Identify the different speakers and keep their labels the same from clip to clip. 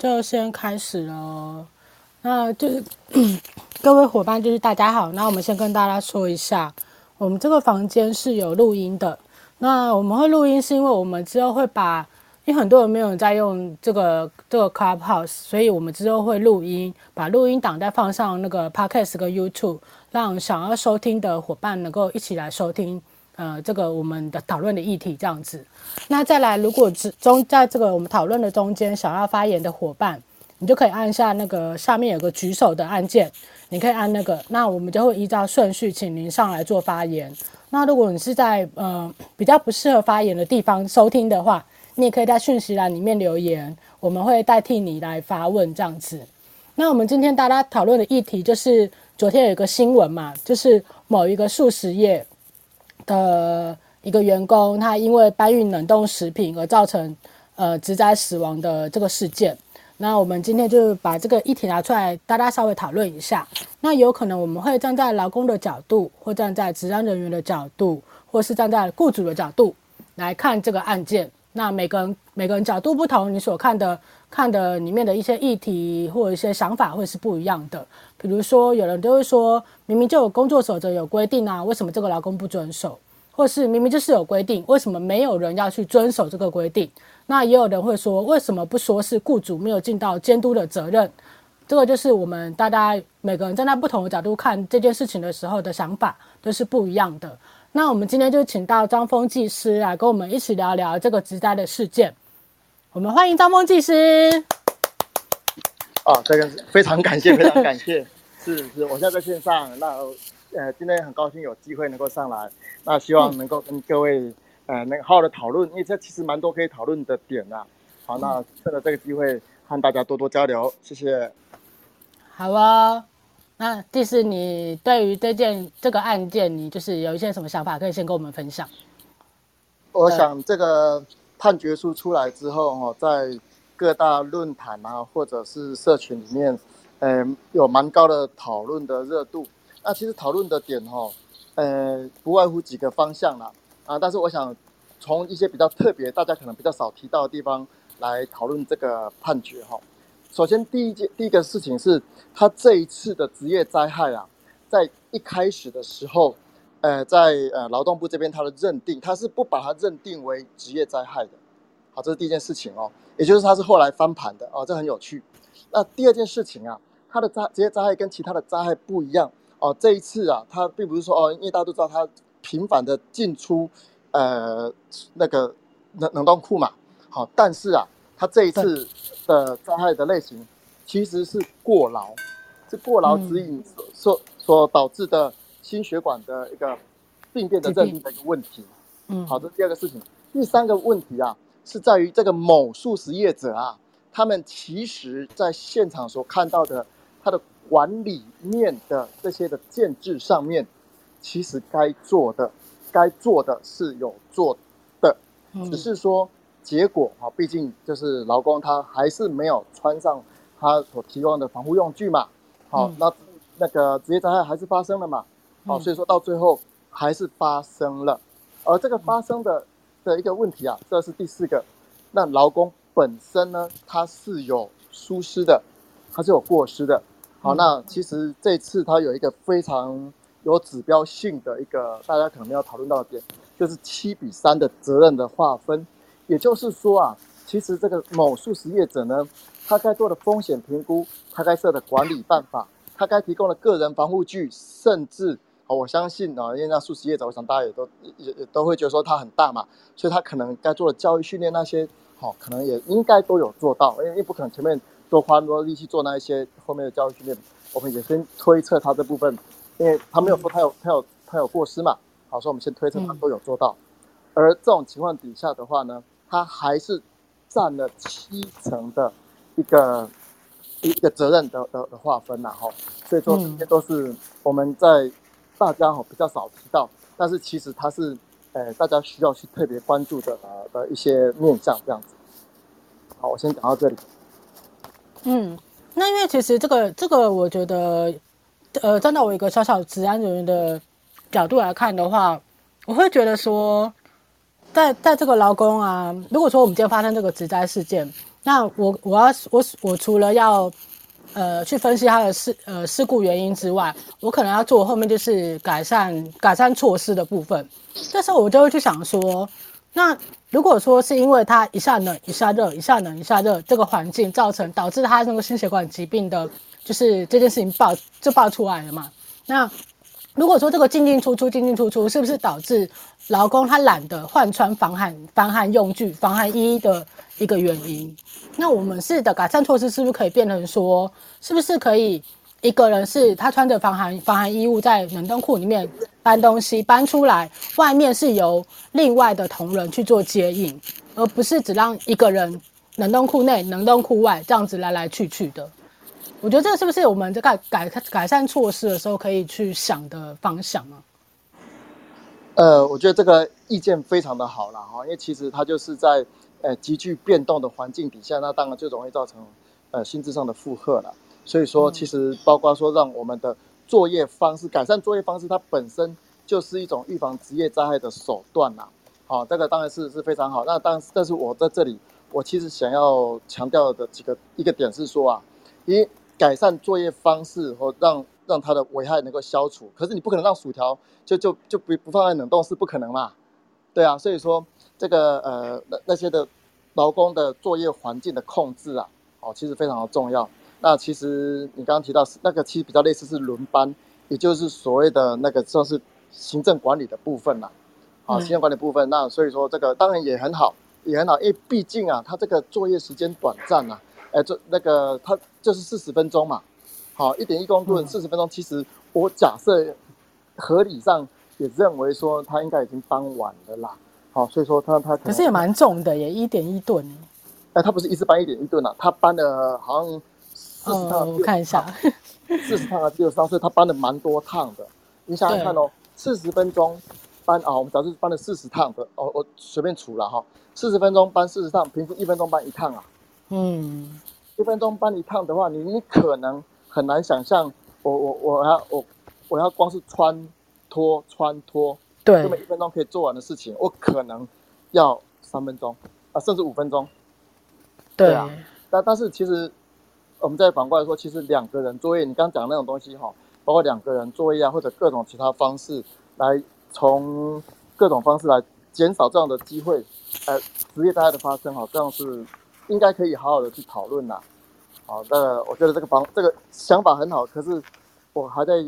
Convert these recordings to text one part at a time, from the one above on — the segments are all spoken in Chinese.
Speaker 1: 就先开始了。那就是 各位伙伴，就是大家好。那我们先跟大家说一下，我们这个房间是有录音的。那我们会录音，是因为我们之后会把，因为很多人没有在用这个这个 Clubhouse，所以我们之后会录音，把录音档再放上那个 Podcast 跟 YouTube，让想要收听的伙伴能够一起来收听。呃，这个我们的讨论的议题这样子。那再来，如果中在这个我们讨论的中间想要发言的伙伴，你就可以按下那个下面有个举手的按键，你可以按那个，那我们就会依照顺序请您上来做发言。那如果你是在呃比较不适合发言的地方收听的话，你也可以在讯息栏里面留言，我们会代替你来发问这样子。那我们今天大家讨论的议题就是昨天有一个新闻嘛，就是某一个速食业。的一个员工，他因为搬运冷冻食品而造成呃职灾死亡的这个事件，那我们今天就把这个议题拿出来，大家稍微讨论一下。那有可能我们会站在劳工的角度，或站在职安人员的角度，或是站在雇主的角度来看这个案件。那每个人每个人角度不同，你所看的看的里面的一些议题或者一些想法会是不一样的。比如说，有人都会说，明明就有工作守则有规定啊，为什么这个劳工不遵守？或是明明就是有规定，为什么没有人要去遵守这个规定？那也有人会说，为什么不说是雇主没有尽到监督的责任？这个就是我们大家每个人站在不同的角度看这件事情的时候的想法都是不一样的。那我们今天就请到张峰技师来跟我们一起聊聊这个职灾的事件。我们欢迎张峰技师。
Speaker 2: 哦，这个非常感谢，非常感谢。是是，我现在在线上。那呃，今天很高兴有机会能够上来。那希望能够跟各位、嗯、呃，那个好好的讨论，因为这其实蛮多可以讨论的点呐。好，那趁着这个机会和大家多多交流，谢谢。
Speaker 1: 好啊。那技师，你对于这件这个案件，你就是有一些什么想法，可以先跟我们分享？
Speaker 2: 我想这个判决书出来之后，哈，在各大论坛啊，或者是社群里面，嗯，有蛮高的讨论的热度。那其实讨论的点，哈，呃，不外乎几个方向啦，啊，但是我想从一些比较特别，大家可能比较少提到的地方来讨论这个判决，哈。首先，第一件第一个事情是，他这一次的职业灾害啊，在一开始的时候，呃，在呃劳动部这边他的认定，他是不把它认定为职业灾害的。好，这是第一件事情哦，也就是他是后来翻盘的哦，这很有趣。那第二件事情啊，他的灾职业灾害跟其他的灾害不一样哦，这一次啊，他并不是说哦，因为大家都知道他频繁的进出呃那个冷冷冻库嘛，好，但是啊。他这一次的灾害的类型，其实是过劳，是过劳指引所所所导致的心血管的一个病变的认定的一个问题。嗯，好的，第二个事情，第三个问题啊，是在于这个某素食业者啊，他们其实在现场所看到的他的管理面的这些的建制上面，其实该做的该做的是有做的，只是说。结果啊，毕竟就是劳工他还是没有穿上他所提供的防护用具嘛，好、嗯，那那个职业灾害还是发生了嘛，好、嗯，所以说到最后还是发生了，而这个发生的的一个问题啊，这是第四个，那劳工本身呢，他是有疏失的，他是有过失的，好，那其实这次他有一个非常有指标性的一个大家可能没有讨论到的点，就是七比三的责任的划分。也就是说啊，其实这个某素食业者呢，他该做的风险评估，他该设的管理办法，他该提供的个人防护具，甚至啊，我相信啊，因为那速食业者，我想大家也都也也都会觉得说他很大嘛，所以他可能该做的教育训练那些，好，可能也应该都有做到，因为不可能前面多花那么多力气做那一些后面的教育训练，我们也先推测他这部分，因为他没有说他有他有他有过失嘛，好，所以我们先推测他都有做到，而这种情况底下的话呢，他还是占了七成的一个一个责任的的的划分呐，哈，所以说这些都是我们在大家哈比较少提到，但是其实它是呃大家需要去特别关注的呃的一些面向这样子。好，我先讲到这里。
Speaker 1: 嗯，那因为其实这个这个我觉得，呃，站在我一个小小治安人员的角度来看的话，我会觉得说。在在这个劳工啊，如果说我们今天发生这个职灾事件，那我我要我我除了要呃去分析他的事呃事故原因之外，我可能要做后面就是改善改善措施的部分。这时候我就会去想说，那如果说是因为他一下冷一下热一下冷一下热这个环境造成导致他那个心血管疾病的，就是这件事情爆就爆出来了嘛？那如果说这个进进出出进进出出是不是导致劳工他懒得换穿防寒防寒用具防寒衣的一个原因？那我们是的改善措施是不是可以变成说，是不是可以一个人是他穿着防寒防寒衣物在冷冻库里面搬东西搬出来，外面是由另外的同仁去做接应，而不是只让一个人冷冻库内冷冻库外这样子来来去去的。我觉得这个是不是我们在改改改善措施的时候可以去想的方向呢？
Speaker 2: 呃，我觉得这个意见非常的好了哈，因为其实它就是在。呃，急剧变动的环境底下，那当然就容易造成呃心智上的负荷了。所以说，其实包括说让我们的作业方式改善作业方式，它本身就是一种预防职业灾害的手段呐。好，这个当然是是非常好。那当然，但是我在这里，我其实想要强调的几个一个点是说啊，一改善作业方式或让让它的危害能够消除，可是你不可能让薯条就就就不不放在冷冻室，不可能嘛。对啊，所以说。这个呃，那那些的劳工的作业环境的控制啊，哦，其实非常的重要。那其实你刚刚提到是那个，其实比较类似是轮班，也就是所谓的那个算是行政管理的部分啦。啊，行政管理部分。那所以说这个当然也很好，也很好，因为毕竟啊，他这个作业时间短暂呐，哎，这那个他就是四十分钟嘛。好，一点一公吨四十分钟，其实我假设合理上也认为说他应该已经搬完了啦。好，所以说他他可，
Speaker 1: 可是也蛮重的耶，一点一吨。
Speaker 2: 哎，他不是一次搬一点一吨啊，他搬了好像四十趟。
Speaker 1: 我看一下，
Speaker 2: 四十趟啊，只有三，所以他搬了蛮多趟的。你想想看哦，四十分钟搬啊，我们假设搬了四十趟的，哦，我随便除了哈，四十分钟搬四十趟，平均一分钟搬一趟啊。嗯，一分钟帮你烫的话，你你可能很难想象，我我我要我我要光是穿脱穿脱。对，这么一分钟可以做完的事情，我可能要三分钟啊，甚至五分钟。对，对啊，但但是其实我们再反过来说，其实两个人作业，你刚刚讲的那种东西哈，包括两个人作业啊，或者各种其他方式来从各种方式来减少这样的机会，呃，职业灾害的发生哈，这样是应该可以好好的去讨论呐。好，那我觉得这个方这个想法很好，可是我还在。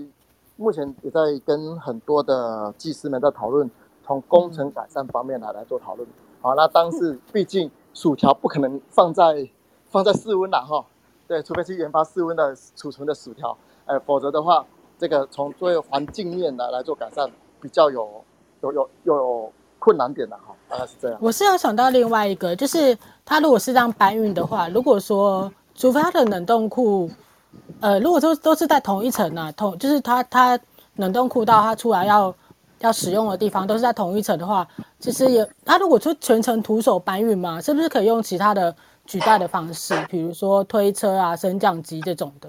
Speaker 2: 目前也在跟很多的技师们在讨论，从工程改善方面来来做讨论。好，那当时毕竟薯条不可能放在放在室温啦哈，对，除非去研发室温的储存的薯条，哎，否则的话，这个从作业环境面来来做改善，比较有有有有困难点的哈，大概是这样。
Speaker 1: 我是有想到另外一个，就是他如果是这样搬运的话，如果说除非他的冷冻库。呃，如果说都是在同一层呢、啊，同就是它它冷冻库到它出来要要使用的地方都是在同一层的话，其实也它如果说全程徒手搬运嘛，是不是可以用其他的取代的方式，比如说推车啊、升降机这种的？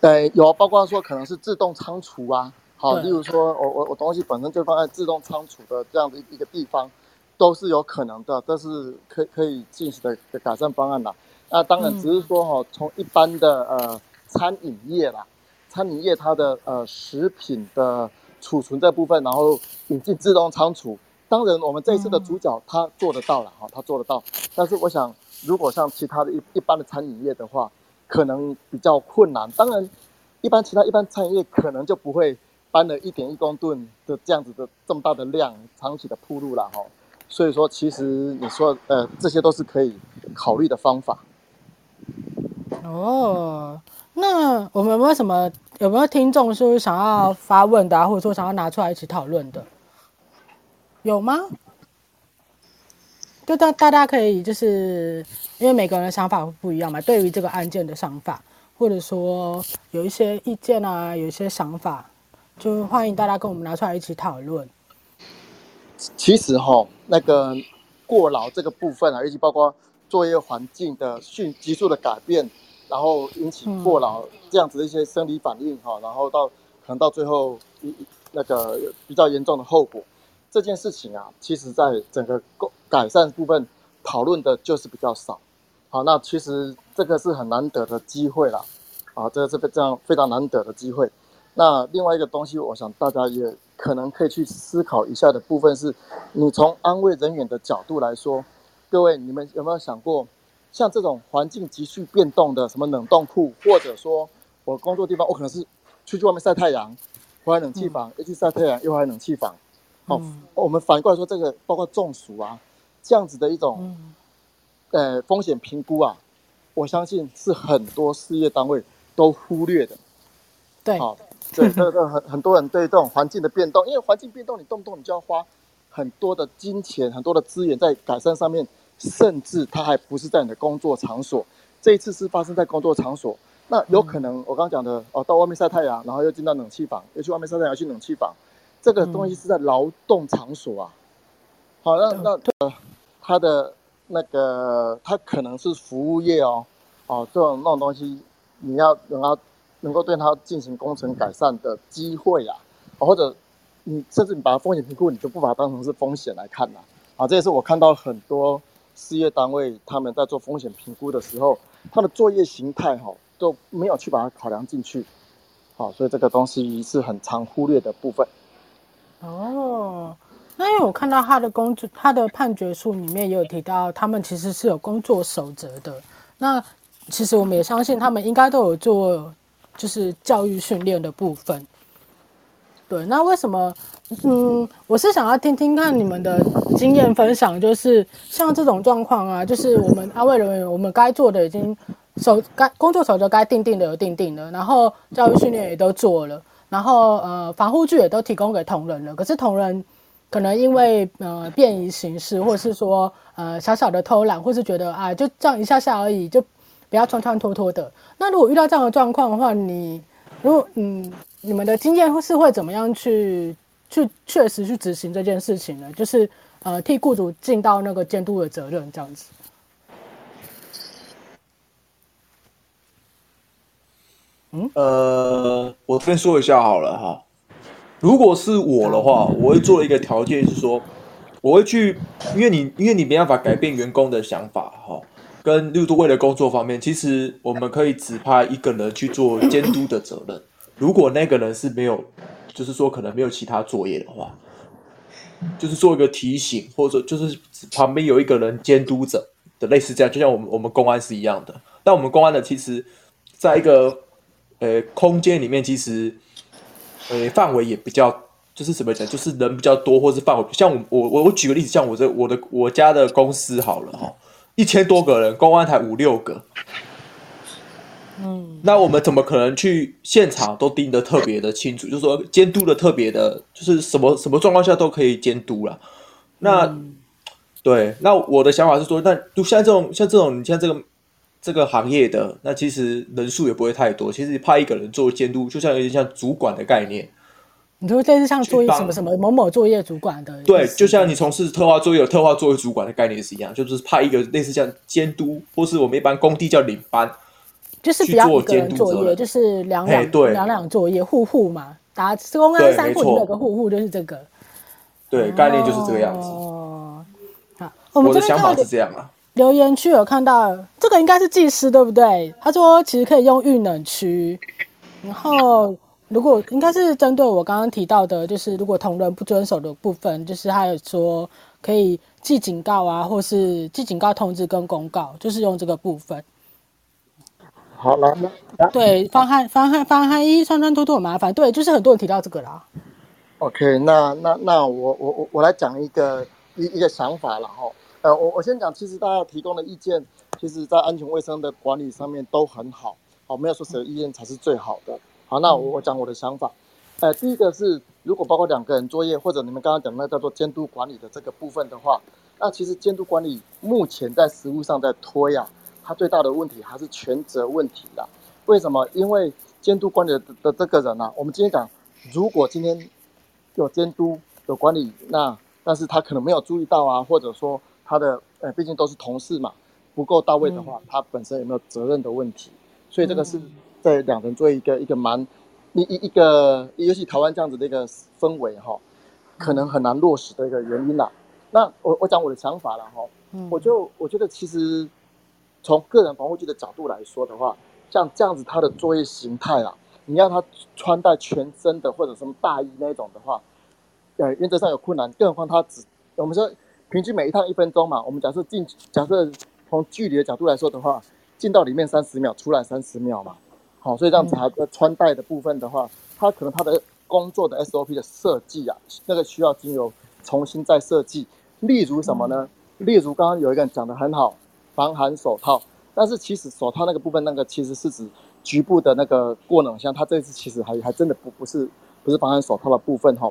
Speaker 2: 对，有包括说可能是自动仓储啊，好，例如说我我我东西本身就放在自动仓储的这样的一个地方，都是有可能的，这是可可以进行的的改善方案啦。那当然，只是说哈，从一般的呃餐饮业啦，餐饮业它的呃食品的储存这部分，然后引进自动仓储。当然，我们这一次的主角他做得到了哈，他做得到。但是我想，如果像其他的一一般的餐饮业的话，可能比较困难。当然，一般其他一般餐饮业可能就不会搬了一点一公吨的这样子的这么大的量，长期的铺路了哈。所以说，其实你说呃，这些都是可以考虑的方法。
Speaker 1: 哦，那我们有没有什么有没有听众是想要发问的啊，或者说想要拿出来一起讨论的？有吗？就大大家可以就是因为每个人的想法不一样嘛，对于这个案件的想法，或者说有一些意见啊，有一些想法，就欢迎大家跟我们拿出来一起讨论。
Speaker 2: 其实哈，那个过劳这个部分啊，尤其包括作业环境的迅急速的改变。然后引起过劳这样子的一些生理反应哈，然后到可能到最后一那个比较严重的后果，这件事情啊，其实在整个改善部分讨论的就是比较少，好，那其实这个是很难得的机会啦，啊，这个是这样非常难得的机会。那另外一个东西，我想大家也可能可以去思考一下的部分是，你从安慰人员的角度来说，各位你们有没有想过，像这种环境急剧变动的什么冷冻库，或者说我工作地方，我可能是出去外面晒太阳，回来冷气房，又去晒太阳，又回来冷气房。好，我们反过来说，这个包括中暑啊，这样子的一种呃风险评估啊，我相信是很多事业单位都忽略的。
Speaker 1: 对，
Speaker 2: 好。对，这个 很很多人对这种环境的变动，因为环境变动，你动不动你就要花很多的金钱、很多的资源在改善上面，甚至它还不是在你的工作场所。这一次是发生在工作场所，那有可能我刚刚讲的哦，到外面晒太阳，然后又进到冷气房，又去外面晒太阳，去冷气房，这个东西是在劳动场所啊。好，那那呃，它的那个它可能是服务业哦，哦，这种那种东西你要等到。能够对它进行工程改善的机会啊，或者你甚至你把它风险评估，你就不把它当成是风险来看了啊。这也是我看到很多事业单位他们在做风险评估的时候，他的作业形态哈都没有去把它考量进去，好，所以这个东西是很常忽略的部分。
Speaker 1: 哦，那因为我看到他的工作，他的判决书里面也有提到，他们其实是有工作守则的。那其实我们也相信，他们应该都有做。就是教育训练的部分，对，那为什么？嗯，我是想要听听看你们的经验分享，就是像这种状况啊，就是我们安慰人员，我们该做的已经手该工作守则该定定的有定定了，然后教育训练也都做了，然后呃防护具也都提供给同仁了，可是同仁可能因为呃便宜行事，或是说呃小小的偷懒，或是觉得啊就这样一下下而已就。不要穿穿脱脱的。那如果遇到这样的状况的话，你如果嗯，你们的经验是会怎么样去去确实去执行这件事情呢？就是呃，替雇主尽到那个监督的责任，这样子。
Speaker 3: 嗯，呃，我先说一下好了哈。如果是我的话，我会做一个条件是说，我会去，因为你因为你没办法改变员工的想法哈。跟六度位的工作方面，其实我们可以指派一个人去做监督的责任。如果那个人是没有，就是说可能没有其他作业的话，就是做一个提醒，或者就是旁边有一个人监督者的类似这样，就像我们我们公安是一样的。但我们公安的其实在一个呃空间里面，其实呃范围也比较，就是怎么讲，就是人比较多，或是范围像我我我举个例子，像我这我的我家的公司好了哈。一千多个人，公安才五六个，嗯，那我们怎么可能去现场都盯得特别的清楚？就是说监督的特别的，就是什么什么状况下都可以监督了。那、嗯、对，那我的想法是说，那就像这种像这种你像这个这个行业的，那其实人数也不会太多。其实派一个人做监督，就像有点像主管的概念。
Speaker 1: 你说这是像作业什么什么某某作业主管的？
Speaker 3: 对，就像你从事特化作业有特化作业主管的概念是一样，就是派一个类似像监督，或是我们一般工地叫领班，
Speaker 1: 就是不要一个人作业，就是两两两两作业，户户嘛，打公安三户有个户户就是这个。
Speaker 3: 对，概念就是这个样子。
Speaker 1: 哦，好，
Speaker 3: 我们的想法是这样啊。
Speaker 1: 留言区有看到这个应该是技师对不对？他说其实可以用预冷区，然后。如果应该是针对我刚刚提到的，就是如果同仁不遵守的部分，就是还有说可以记警告啊，或是记警告通知跟公告，就是用这个部分。
Speaker 2: 好了，那
Speaker 1: 对防寒防寒防寒衣穿穿脱脱很麻烦，对，就是很多人提到这个啦。
Speaker 2: OK，那那那我我我我来讲一个一一个想法了哈。呃，我我先讲，其实大家提供的意见，其实在安全卫生的管理上面都很好，哦，没有说谁的意见才是最好的。好，那我我讲我的想法。呃，第一个是，如果包括两个人作业，或者你们刚刚讲的那叫做监督管理的这个部分的话，那其实监督管理目前在实务上在推啊，它最大的问题还是权责问题啦。为什么？因为监督管理的的这个人呢、啊，我们今天讲，如果今天有监督有管理，那但是他可能没有注意到啊，或者说他的呃，毕竟都是同事嘛，不够到位的话，他本身有没有责任的问题？所以这个是。在两人做一个一个蛮一一一个，尤其台湾这样子的一个氛围哈，可能很难落实的一个原因啦。那我我讲我的想法了哈，我就我觉得其实从个人防护具的角度来说的话，像这样子它的作业形态啊，你让他穿戴全身的或者什么大衣那种的话，呃，原则上有困难。更何况他只我们说平均每一趟一分钟嘛，我们假设进假设从距离的角度来说的话，进到里面三十秒，出来三十秒嘛。好，所以这样子它的穿戴的部分的话，它可能它的工作的 SOP 的设计啊，那个需要经由重新再设计。例如什么呢？例如刚刚有一个人讲的很好，防寒手套。但是其实手套那个部分，那个其实是指局部的那个过冷箱，它这次其实还还真的不不是不是防寒手套的部分哈。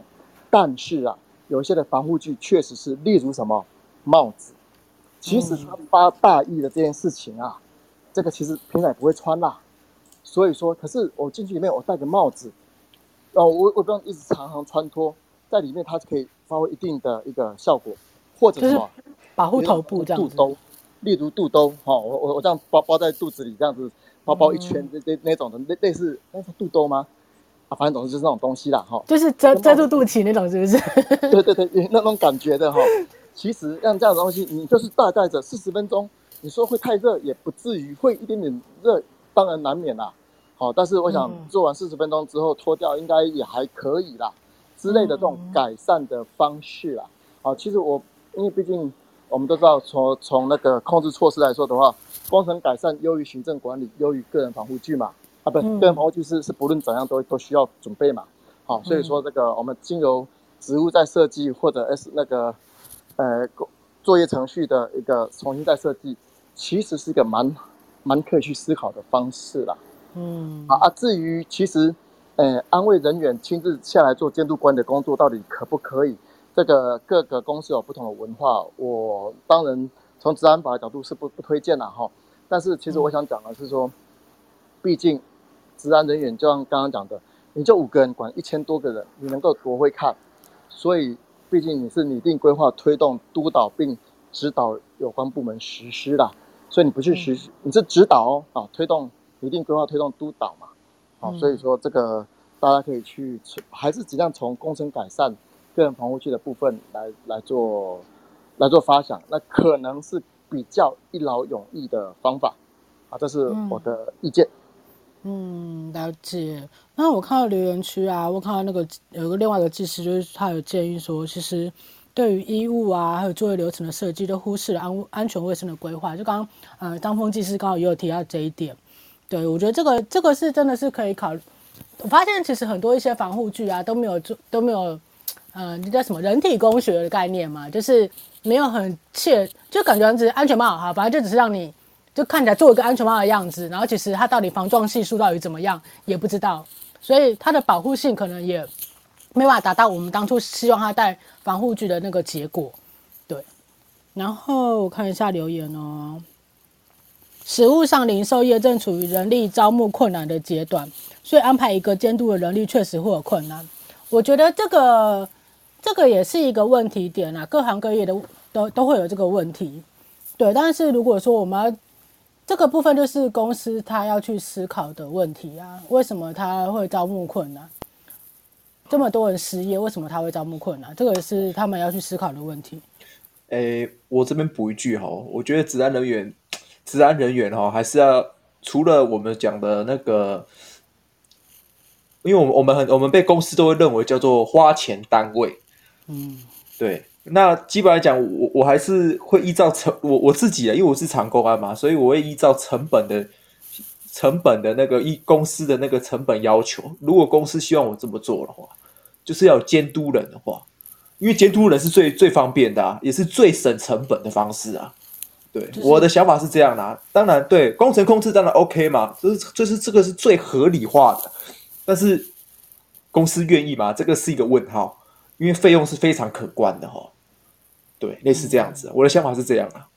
Speaker 2: 但是啊，有一些的防护具确实是，例如什么帽子，其实它发大意的这件事情啊，这个其实平常也不会穿啦。所以说，可是我进去里面，我戴个帽子，哦，我我不用一直常常穿脱，在里面它可以发挥一定的一个效果，或者什么
Speaker 1: 保护头部这样子。肚兜，
Speaker 2: 例如肚兜，哈，我我我这样包包在肚子里，这样子包包一圈，这这那种的，类类似那是肚兜吗？啊，反正总之就是那种东西啦，哈，
Speaker 1: 就是遮遮住肚脐那种，是不是？
Speaker 2: 对对对，那种感觉的哈。其实像这样的东西，你就是大概着四十分钟，你说会太热也不至于，会一点点热，当然难免啦。好，但是我想做完四十分钟之后脱掉应该也还可以啦，之类的这种改善的方式啦。好，其实我因为毕竟我们都知道，从从那个控制措施来说的话，工程改善优于行政管理，优于个人防护具嘛。啊，不，个人防护具是是不论怎样都都需要准备嘛。好，所以说这个我们经由植物再设计或者 S 那个呃作业程序的一个重新再设计，其实是一个蛮蛮可以去思考的方式啦。嗯，啊啊，至于其实，呃，安慰人员亲自下来做监督管理的工作，到底可不可以？这个各个公司有不同的文化，我当然从治安法的角度是不不推荐了哈。但是其实我想讲的是说，毕竟治安人员就像刚刚讲的，你就五个人管一千多个人，你能够多会看？所以毕竟你是拟定规划、推动、督导并指导有关部门实施的，所以你不去实施，你是指导哦啊，推动。一定规划推动督导嘛，好，所以说这个大家可以去，还是尽量从工程改善个人防护具的部分来来做来做发想，那可能是比较一劳永逸的方法，啊，这是我的意见。
Speaker 1: 嗯，了解。那我看到留言区啊，我看到那个有个另外一个技师，就是他有建议说，其实对于衣物啊，还有作业流程的设计，都忽视了安安全卫生的规划。就刚刚呃，张峰技师刚好也有提到这一点。对，我觉得这个这个是真的是可以考。我发现其实很多一些防护具啊都没有做都没有，呃，那叫什么人体工学的概念嘛，就是没有很切，就感觉只是安全帽哈，反正就只是让你就看起来做一个安全帽的样子，然后其实它到底防撞系数到底怎么样也不知道，所以它的保护性可能也没办法达到我们当初希望他戴防护具的那个结果。对，然后我看一下留言哦。实务上，零售业正处于人力招募困难的阶段，所以安排一个监督的人力确实会有困难。我觉得这个这个也是一个问题点啊，各行各业的都都会有这个问题。对，但是如果说我们这个部分，就是公司他要去思考的问题啊，为什么他会招募困难？这么多人失业，为什么他会招募困难？这个是他们要去思考的问题。
Speaker 3: 诶，我这边补一句哈，我觉得治安人员。治安人员哈，还是要除了我们讲的那个，因为我们我们很我们被公司都会认为叫做花钱单位，嗯，对。那基本来讲，我我还是会依照成我我自己的，因为我是长公安嘛，所以我会依照成本的成本的那个一公司的那个成本要求。如果公司希望我这么做的话，就是要监督人的话，因为监督人是最最方便的啊，也是最省成本的方式啊。对，就是、我的想法是这样啦。当然，对工程控制当然 OK 嘛，就是就是这个是最合理化的。但是公司愿意吗？这个是一个问号，因为费用是非常可观的哈。对，类似这样子，嗯、我的想法是这样啊。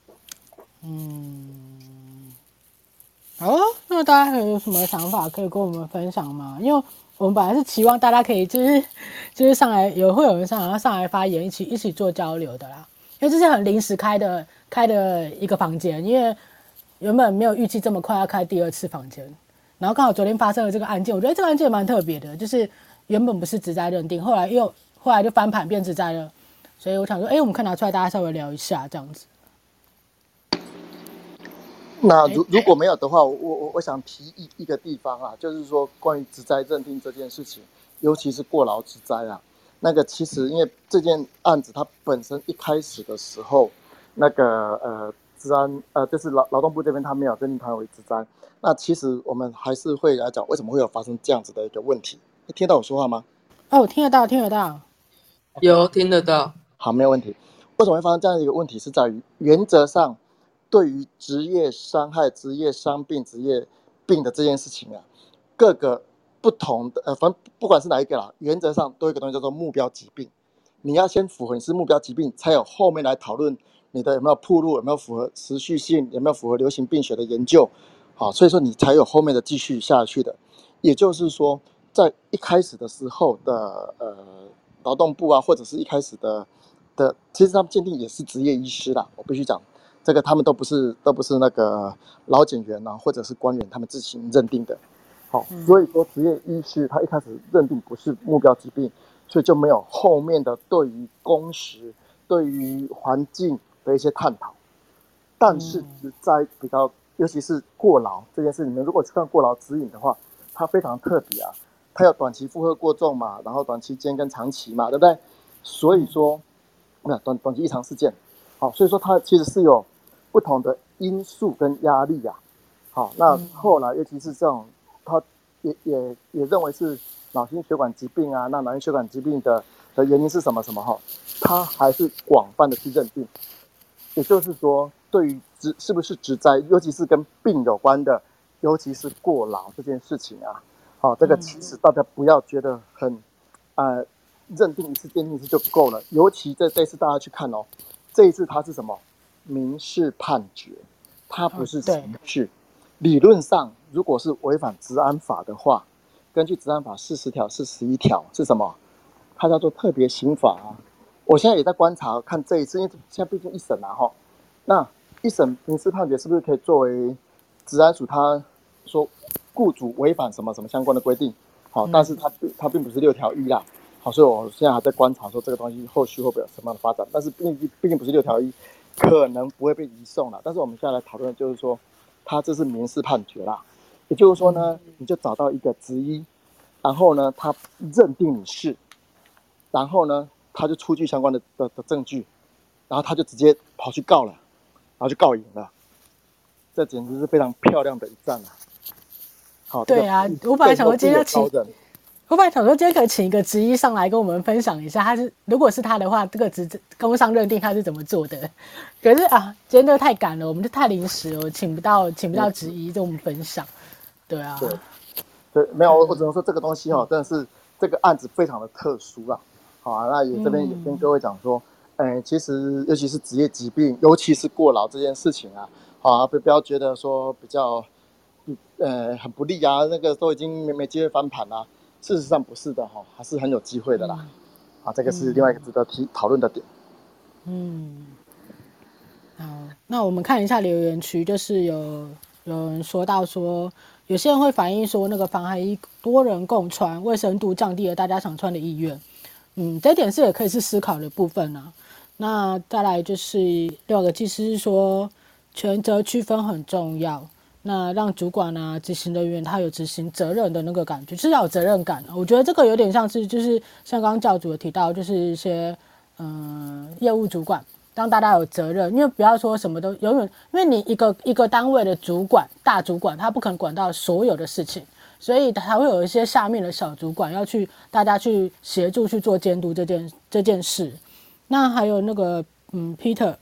Speaker 1: 嗯，好，那大家还有什么想法可以跟我们分享吗？因为我们本来是期望大家可以就是 就是上来有会有人上来上来发言，一起一起做交流的啦。因为这是很临时开的。开的一个房间，因为原本没有预计这么快要开第二次房间，然后刚好昨天发生了这个案件，我觉得这个案件蛮特别的，就是原本不是职灾认定，后来又后来就翻盘变职灾了，所以我想说，哎，我们可以拿出来大家稍微聊一下这样子。
Speaker 2: 那如如果没有的话，我我我想提一一个地方啊，就是说关于职灾认定这件事情，尤其是过劳职灾啊，那个其实因为这件案子它本身一开始的时候，那个呃，治安呃，就是劳劳动部这边他没有认定它为职灾，那其实我们还是会来讲为什么会有发生这样子的一个问题。你听到我说话吗？
Speaker 1: 哦，听得到，听得到，
Speaker 4: 有听得到。
Speaker 2: 好，没有问题。为什么会发生这样的一个问题？是在于原则上。对于职业伤害、职业伤病、职业病的这件事情啊，各个不同的呃，反正不管是哪一个啦，原则上都有一个东西叫做目标疾病。你要先符合你是目标疾病，才有后面来讨论你的有没有铺路，有没有符合持续性，有没有符合流行病学的研究。好，所以说你才有后面的继续下去的。也就是说，在一开始的时候的呃，劳动部啊，或者是一开始的的，其实他们鉴定也是职业医师啦，我必须讲。这个他们都不是都不是那个老警员啊，或者是官员，他们自行认定的。好，所以说职业医师他一开始认定不是目标疾病，所以就没有后面的对于工时、对于环境的一些探讨。但是在比较，尤其是过劳这件事里面，如果去看过劳指引的话，它非常特别啊，它有短期负荷过重嘛，然后短期间跟长期嘛，对不对？所以说，没有短短期异常事件。好，所以说它其实是有。不同的因素跟压力呀、啊，好，那后来尤其是这种，他也也也认为是脑心血管疾病啊，那脑心血管疾病的的原因是什么什么哈，他还是广泛的去认定，也就是说，对于职是不是职灾，尤其是跟病有关的，尤其是过劳这件事情啊，好，这个其实大家不要觉得很，呃，认定一次、鉴定一次就够了，尤其这这次大家去看哦，这一次它是什么？民事判决，它不是刑事。理论上，如果是违反治安法的话，根据治安法四十条、四十一条是什么？它叫做特别刑法啊。我现在也在观察，看这一次，因为现在毕竟一审啊，哈。那一审民事判决是不是可以作为治安署他说雇主违反什么什么相关的规定？好，但是它它并不是六条一啦。好，所以我现在还在观察说这个东西后续会不会有什么样的发展？但是毕竟毕竟不是六条一。可能不会被移送了，但是我们现在来讨论的就是说，他这是民事判决啦，也就是说呢，你就找到一个执医，然后呢，他认定你是，然后呢，他就出具相关的的的证据，然后他就直接跑去告了，然后就告赢了，这简直是非常漂亮的一战啊！好，
Speaker 1: 对啊，我本来想说今天请。我本来想说，今天可以请一个职医上来跟我们分享一下，他是如果是他的话，这个职工伤认定他是怎么做的。可是啊，今天这个太赶了，我们就太临时了，请不到请不到职医跟我们分享。对啊，
Speaker 2: 对，对，没有，我只能说这个东西哈，真的是这个案子非常的特殊啊。好啊，那也这边也跟各位讲说，哎、其实尤其是职业疾病，尤其是过劳这件事情啊，好啊，不不要觉得说比较，呃，很不利啊，那个都已经没没机会翻盘了。事实上不是的哈，还是很有机会的啦。啊，这个是另外一个值得提讨论的点。
Speaker 1: 嗯，好，那我们看一下留言区，就是有有人说到说，有些人会反映说，那个防寒衣多人共穿，卫生度降低了大家想穿的意愿。嗯，这点是也可以是思考的部分啊。那再来就是六个技师说，权责区分很重要。那让主管啊、执行人员他有执行责任的那个感觉，是要有责任感。我觉得这个有点像是，就是像刚刚教主有提到，就是一些嗯业务主管，当大家有责任，因为不要说什么都永远，因为你一个一个单位的主管、大主管，他不可能管到所有的事情，所以他会有一些下面的小主管要去大家去协助去做监督这件这件事。那还有那个嗯，Peter。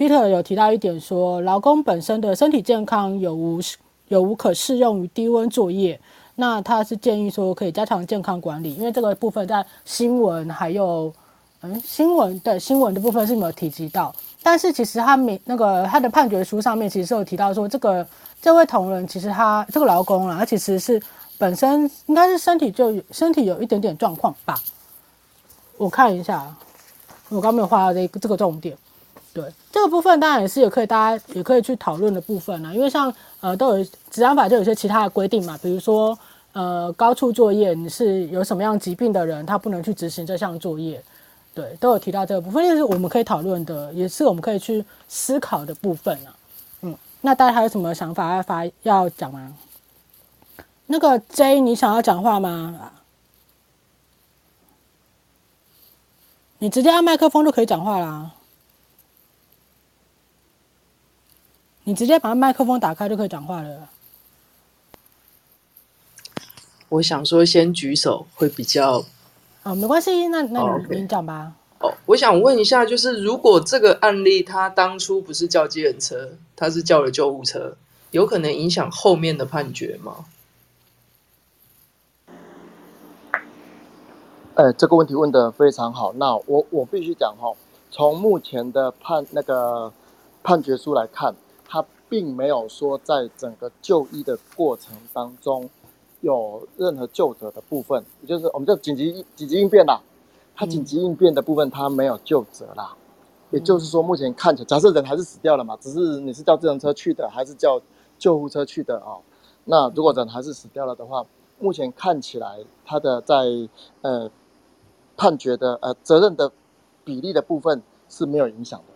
Speaker 1: Peter 有提到一点说，劳工本身的身体健康有无有无可适用于低温作业？那他是建议说可以加强健康管理，因为这个部分在新闻还有嗯新闻的新闻的部分是没有提及到。但是其实他没那个他的判决书上面其实有提到说，这个这位同仁其实他这个劳工啊，他其实是本身应该是身体就身体有一点点状况吧。我看一下，我刚没有画到这个这个重点。对这个部分，当然也是也可以，大家也可以去讨论的部分啦。因为像呃，都有职安法就有些其他的规定嘛，比如说呃，高处作业你是有什么样疾病的人，他不能去执行这项作业。对，都有提到这个部分，就是我们可以讨论的，也是我们可以去思考的部分啊。嗯，那大家还有什么想法要发要讲吗？那个 J，你想要讲话吗？你直接按麦克风就可以讲话啦。你直接把麦克风打开就可以讲话了。
Speaker 4: 我想说，先举手会比较。
Speaker 1: 哦，没关系，那那你讲吧。
Speaker 4: 哦，okay. 哦，我想问一下，就是如果这个案例他当初不是叫接人车，他是叫了救护车，有可能影响后面的判决吗？
Speaker 2: 哎，这个问题问的非常好。那我我必须讲哈，从目前的判那个判决书来看，他并没有说在整个就医的过程当中有任何就责的部分，也就是我们叫紧急紧急应变啦，他紧急应变的部分他没有就责啦。嗯、也就是说，目前看起来，假设人还是死掉了嘛，只是你是叫自行车去的还是叫救护车去的啊、哦？那如果人还是死掉了的话，目前看起来他的在呃。判决的呃责任的比例的部分是没有影响的。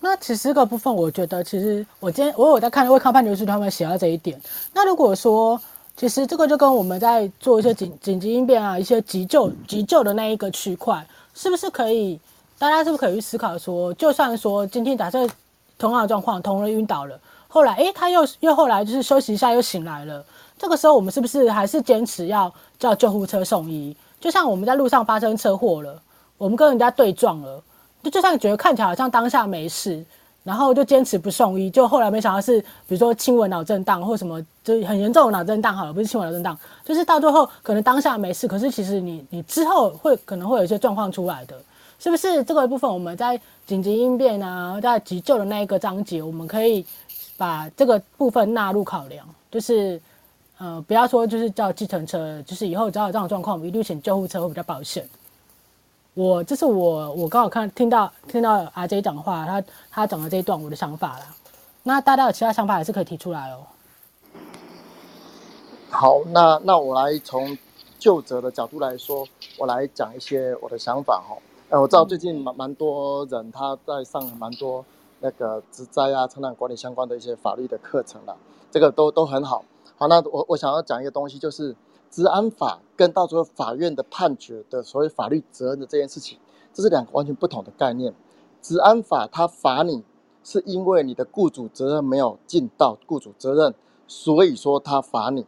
Speaker 1: 那其实这个部分，我觉得其实我今天我有在看未看判决书，他们写到这一点。那如果说其实这个就跟我们在做一些紧紧急应变啊，一些急救急救的那一个区块，是不是可以大家是不是可以去思考说，就算说今天假设同样的状况，同人晕倒了，后来诶他又又后来就是休息一下又醒来了。这个时候，我们是不是还是坚持要叫救护车送医？就像我们在路上发生车祸了，我们跟人家对撞了，就就算觉得看起来好像当下没事，然后就坚持不送医，就后来没想到是，比如说轻微脑震荡或什么，就是很严重的脑震荡好了，不是轻微脑震荡，就是到最后可能当下没事，可是其实你你之后会可能会有一些状况出来的，是不是？这个部分我们在紧急应变啊，在急救的那一个章节，我们可以把这个部分纳入考量，就是。呃，不要说就是叫计程车，就是以后只要有这种状况，我们一律请救护车会比较保险。我这是我我刚好看听到听到阿 J 讲的话，他他讲的这一段我的想法啦。那大家有其他想法也是可以提出来哦。
Speaker 2: 好，那那我来从就责的角度来说，我来讲一些我的想法哈。呃，我知道最近蛮蛮多人他在上蛮多那个职灾啊、成长管理相关的一些法律的课程了，这个都都很好。好，那我我想要讲一个东西，就是职安法跟到最后法院的判决的所谓法律责任的这件事情，这是两个完全不同的概念。治安法它罚你，是因为你的雇主责任没有尽到雇主责任，所以说他罚你。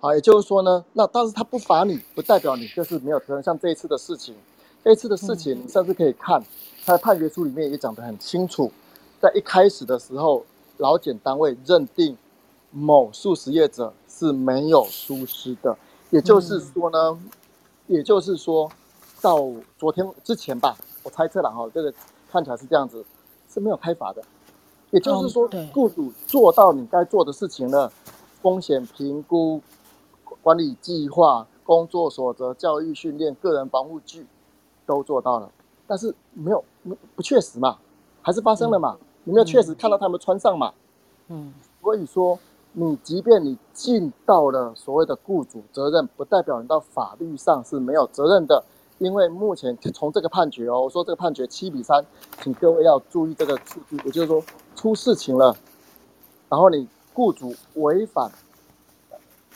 Speaker 2: 好，也就是说呢，那但是他不罚你，不代表你就是没有责任。像这一次的事情，这一次的事情，你甚至可以看他的判决书里面也讲得很清楚，在一开始的时候，劳检单位认定。某素食业者是没有疏失的，也就是说呢，嗯、也就是说，到昨天之前吧，我猜测了哈，这个看起来是这样子，是没有开罚的。也就是说，雇主做到你该做的事情了，风险评估、管理计划、工作所得、教育训练、个人防护具都做到了，但是没有不不确实嘛，还是发生了嘛，你没有确实看到他们穿上嘛，嗯，所以说。你即便你尽到了所谓的雇主责任，不代表你到法律上是没有责任的。因为目前从这个判决哦，我说这个判决七比三，请各位要注意这个数据，也就是说出事情了，然后你雇主违反，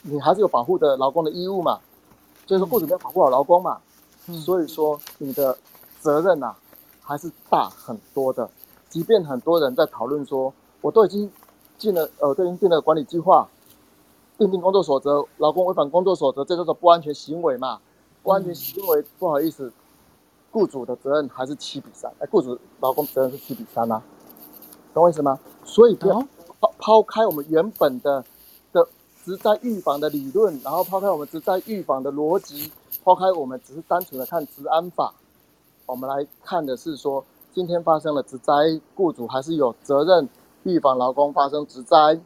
Speaker 2: 你还是有保护的劳工的义务嘛，就是说雇主没有保护好劳工嘛，所以说你的责任呐、啊、还是大很多的。即便很多人在讨论说，我都已经。进了呃，对应定了管理计划，订定工作守则，劳工违反工作守则，这叫做不安全行为嘛？不安全行为，不好意思，雇主的责任还是七比三，哎，雇主劳工责任是七比三啊，懂我意思吗？所以不要抛抛开我们原本的的职灾预防的理论，然后抛开我们职灾预防的逻辑，抛开我们只是单纯的看职安法，我们来看的是说，今天发生了职灾，雇主还是有责任。预防劳工发生职灾，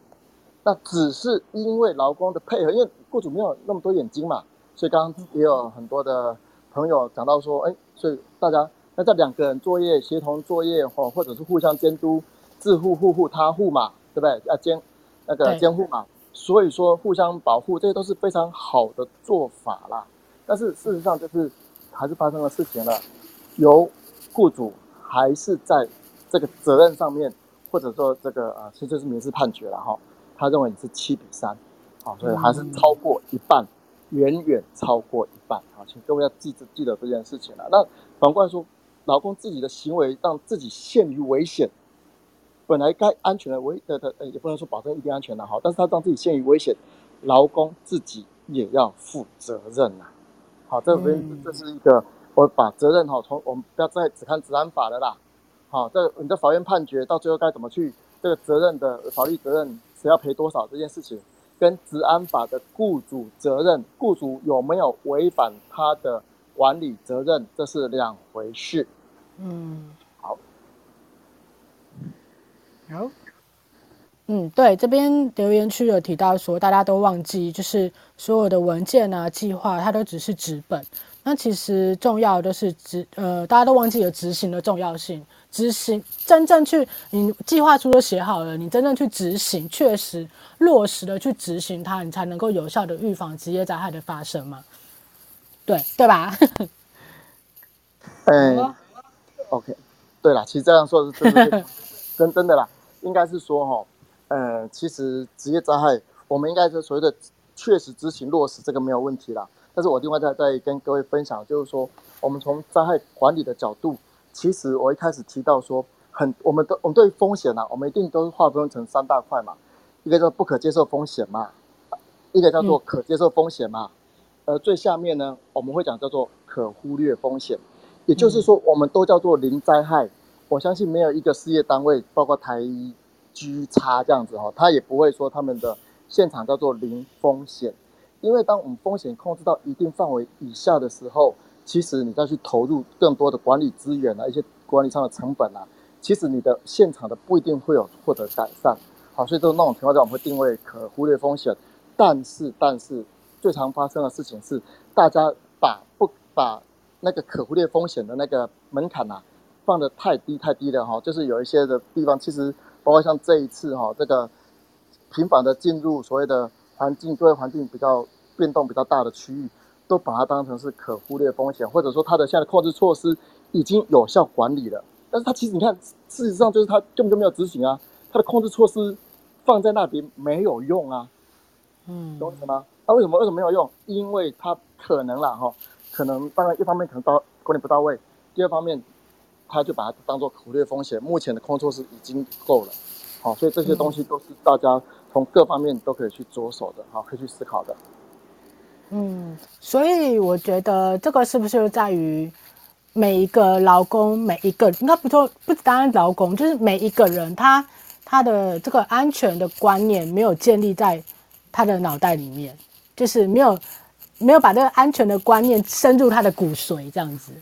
Speaker 2: 那只是因为劳工的配合，因为雇主没有那么多眼睛嘛，所以刚刚也有很多的朋友讲到说，哎，所以大家那这两个人作业协同作业或或者是互相监督，自护护护他护嘛，对不对？要监那个监护嘛，所以说互相保护，这些都是非常好的做法啦。但是事实上就是还是发生了事情了，由雇主还是在这个责任上面，或者说这个呃，其实就是民事判决了哈。他认为你是七比三，好，所以还是超过一半，远远超过一半。好，请各位要记住记得这件事情了。那反过来说，劳工自己的行为让自己陷于危险，本来该安全的危的的，也不能说保证一定安全的哈，但是他让自己陷于危险，劳工自己也要负责任呐。好，这边这是一个。我把责任哈，从我们不要再只看治安法了啦，好，这你的法院判决到最后该怎么去这个责任的法律责任谁要赔多少这件事情，跟治安法的雇主责任，雇主有没有违反他的管理责任，这是两回事。嗯，好，
Speaker 1: 好，嗯，对，这边留言区有提到说，大家都忘记，就是所有的文件啊、计划，它都只是纸本。那其实重要的是执呃，大家都忘记了执行的重要性。执行真正去，你计划书都写好了，你真正去执行，确实落实的去执行它，你才能够有效的预防职业灾害的发生嘛？对对吧？
Speaker 2: 嗯、欸、OK，对了，其实这样说是真的，真真的啦，应该是说哈，呃，其实职业灾害，我们应该是所谓的确实执行落实，这个没有问题啦。但是我另外再再跟各位分享，就是说，我们从灾害管理的角度，其实我一开始提到说，很，我们都我们对风险啊，我们一定都是划分成三大块嘛，一个叫不可接受风险嘛，一个叫做可接受风险嘛，而，最下面呢，我们会讲叫做可忽略风险，也就是说，我们都叫做零灾害。我相信没有一个事业单位，包括台居差这样子哈，他也不会说他们的现场叫做零风险。因为当我们风险控制到一定范围以下的时候，其实你再去投入更多的管理资源啊，一些管理上的成本啊，其实你的现场的不一定会有获得改善。好，所以就那种情况下，我们会定位可忽略风险。但是，但是最常发生的事情是，大家把不把那个可忽略风险的那个门槛啊放得太低太低了哈，就是有一些的地方，其实包括像这一次哈，这个频繁的进入所谓的环境，对环境比较。变动比较大的区域，都把它当成是可忽略风险，或者说它的现在的控制措施已经有效管理了。但是它其实你看，事实上就是它根本就没有执行啊，它的控制措施放在那边没有用啊。嗯，懂我意思吗？那为什么为什么没有用？因为它可能啦哈，可能当然一方面可能到管理不到位，第二方面他就把它当做可忽略风险。目前的控制措施已经够了，好，所以这些东西都是大家从各方面都可以去着手的，好，可以去思考的。
Speaker 1: 嗯，所以我觉得这个是不是就在于每一个劳工，每一个应该不说不单单劳工，就是每一个人他他的这个安全的观念没有建立在他的脑袋里面，就是没有没有把这个安全的观念深入他的骨髓这样子，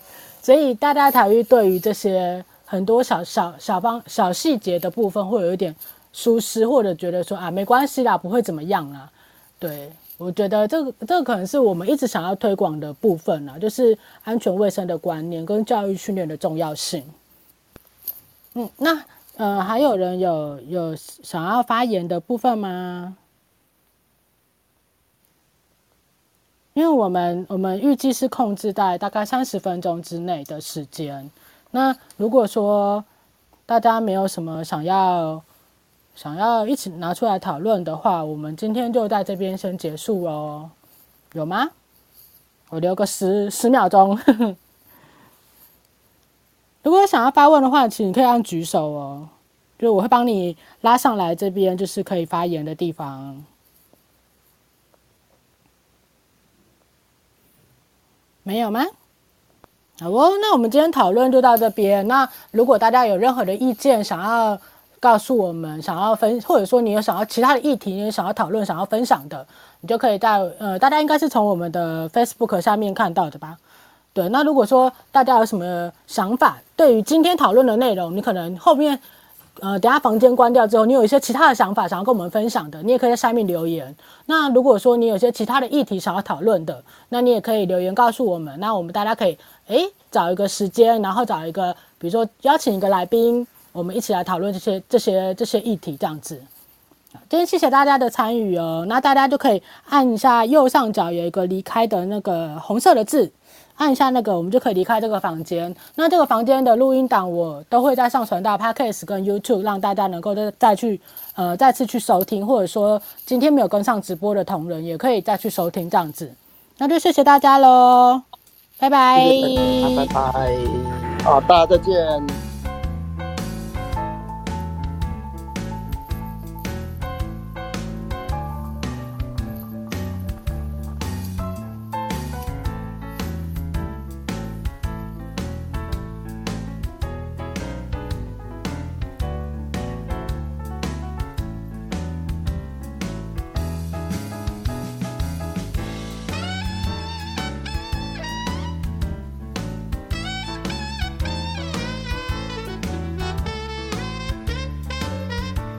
Speaker 1: 所以大家才会对于这些很多小小小方小细节的部分会有一点疏失，或者觉得说啊没关系啦，不会怎么样啦，对。我觉得这个这个可能是我们一直想要推广的部分呢，就是安全卫生的观念跟教育训练的重要性。嗯，那呃还有人有有想要发言的部分吗？因为我们我们预计是控制在大概三十分钟之内的时间。那如果说大家没有什么想要。想要一起拿出来讨论的话，我们今天就在这边先结束哦。有吗？我留个十十秒钟。如果想要发问的话，请你可以按举手哦，就我会帮你拉上来这边，就是可以发言的地方。没有吗？好哦，那我们今天讨论就到这边。那如果大家有任何的意见，想要。告诉我们想要分，或者说你有想要其他的议题，你想要讨论、想要分享的，你就可以在呃，大家应该是从我们的 Facebook 下面看到的吧？对，那如果说大家有什么想法，对于今天讨论的内容，你可能后面呃，等下房间关掉之后，你有一些其他的想法想要跟我们分享的，你也可以在下面留言。那如果说你有些其他的议题想要讨论的，那你也可以留言告诉我们。那我们大家可以诶找一个时间，然后找一个，比如说邀请一个来宾。我们一起来讨论这些、这些、这些议题，这样子。今天谢谢大家的参与哦。那大家就可以按一下右上角有一个离开的那个红色的字，按一下那个，我们就可以离开这个房间。那这个房间的录音档我都会再上传到 Podcast 跟 YouTube，让大家能够再再去呃再次去收听，或者说今天没有跟上直播的同仁也可以再去收听这样子。那就谢谢大家喽，拜拜，
Speaker 4: 拜拜，
Speaker 2: 好，大家再见。